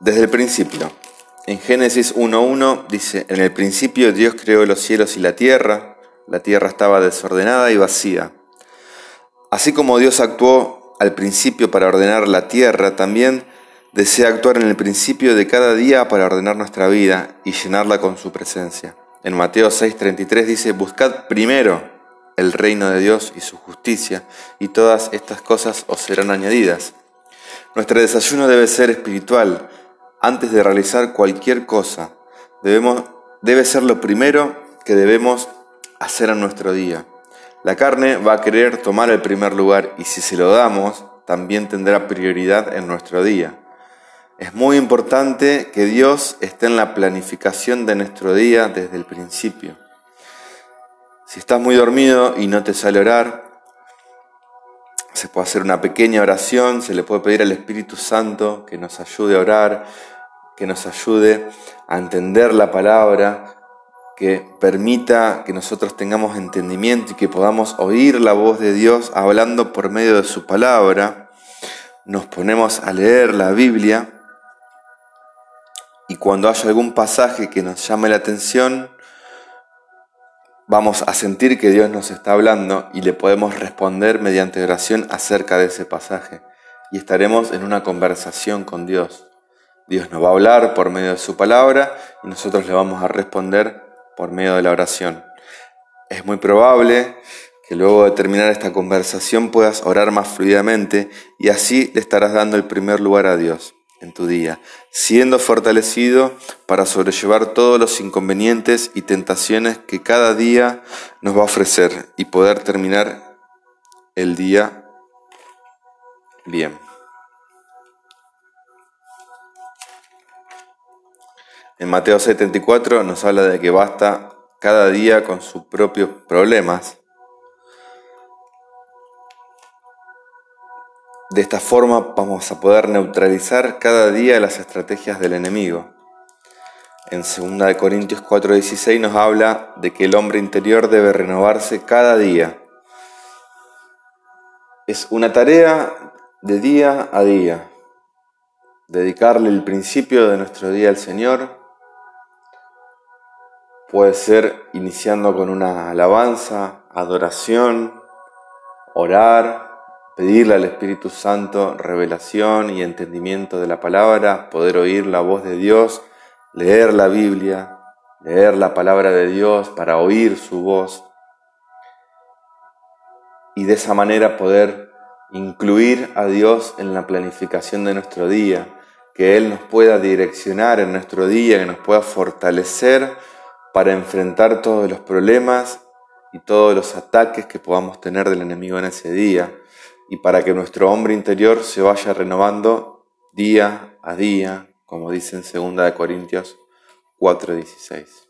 desde el principio. En Génesis 1.1 dice, en el principio Dios creó los cielos y la tierra, la tierra estaba desordenada y vacía. Así como Dios actuó al principio para ordenar la tierra, también desea actuar en el principio de cada día para ordenar nuestra vida y llenarla con su presencia. En Mateo 6:33 dice, buscad primero el reino de Dios y su justicia, y todas estas cosas os serán añadidas. Nuestro desayuno debe ser espiritual. Antes de realizar cualquier cosa, debemos, debe ser lo primero que debemos hacer en nuestro día. La carne va a querer tomar el primer lugar y si se lo damos, también tendrá prioridad en nuestro día. Es muy importante que Dios esté en la planificación de nuestro día desde el principio. Si estás muy dormido y no te sale orar, se puede hacer una pequeña oración, se le puede pedir al Espíritu Santo que nos ayude a orar, que nos ayude a entender la palabra, que permita que nosotros tengamos entendimiento y que podamos oír la voz de Dios hablando por medio de su palabra. Nos ponemos a leer la Biblia y cuando haya algún pasaje que nos llame la atención, vamos a sentir que Dios nos está hablando y le podemos responder mediante oración acerca de ese pasaje. Y estaremos en una conversación con Dios. Dios nos va a hablar por medio de su palabra y nosotros le vamos a responder por medio de la oración. Es muy probable que luego de terminar esta conversación puedas orar más fluidamente y así le estarás dando el primer lugar a Dios en tu día, siendo fortalecido para sobrellevar todos los inconvenientes y tentaciones que cada día nos va a ofrecer y poder terminar el día bien. En Mateo 74 nos habla de que basta cada día con sus propios problemas De esta forma vamos a poder neutralizar cada día las estrategias del enemigo. En 2 Corintios 4:16 nos habla de que el hombre interior debe renovarse cada día. Es una tarea de día a día. Dedicarle el principio de nuestro día al Señor puede ser iniciando con una alabanza, adoración, orar, pedirle al Espíritu Santo revelación y entendimiento de la palabra, poder oír la voz de Dios, leer la Biblia, leer la palabra de Dios para oír su voz. Y de esa manera poder incluir a Dios en la planificación de nuestro día, que Él nos pueda direccionar en nuestro día, que nos pueda fortalecer para enfrentar todos los problemas y todos los ataques que podamos tener del enemigo en ese día y para que nuestro hombre interior se vaya renovando día a día, como dice en 2 Corintios 4:16.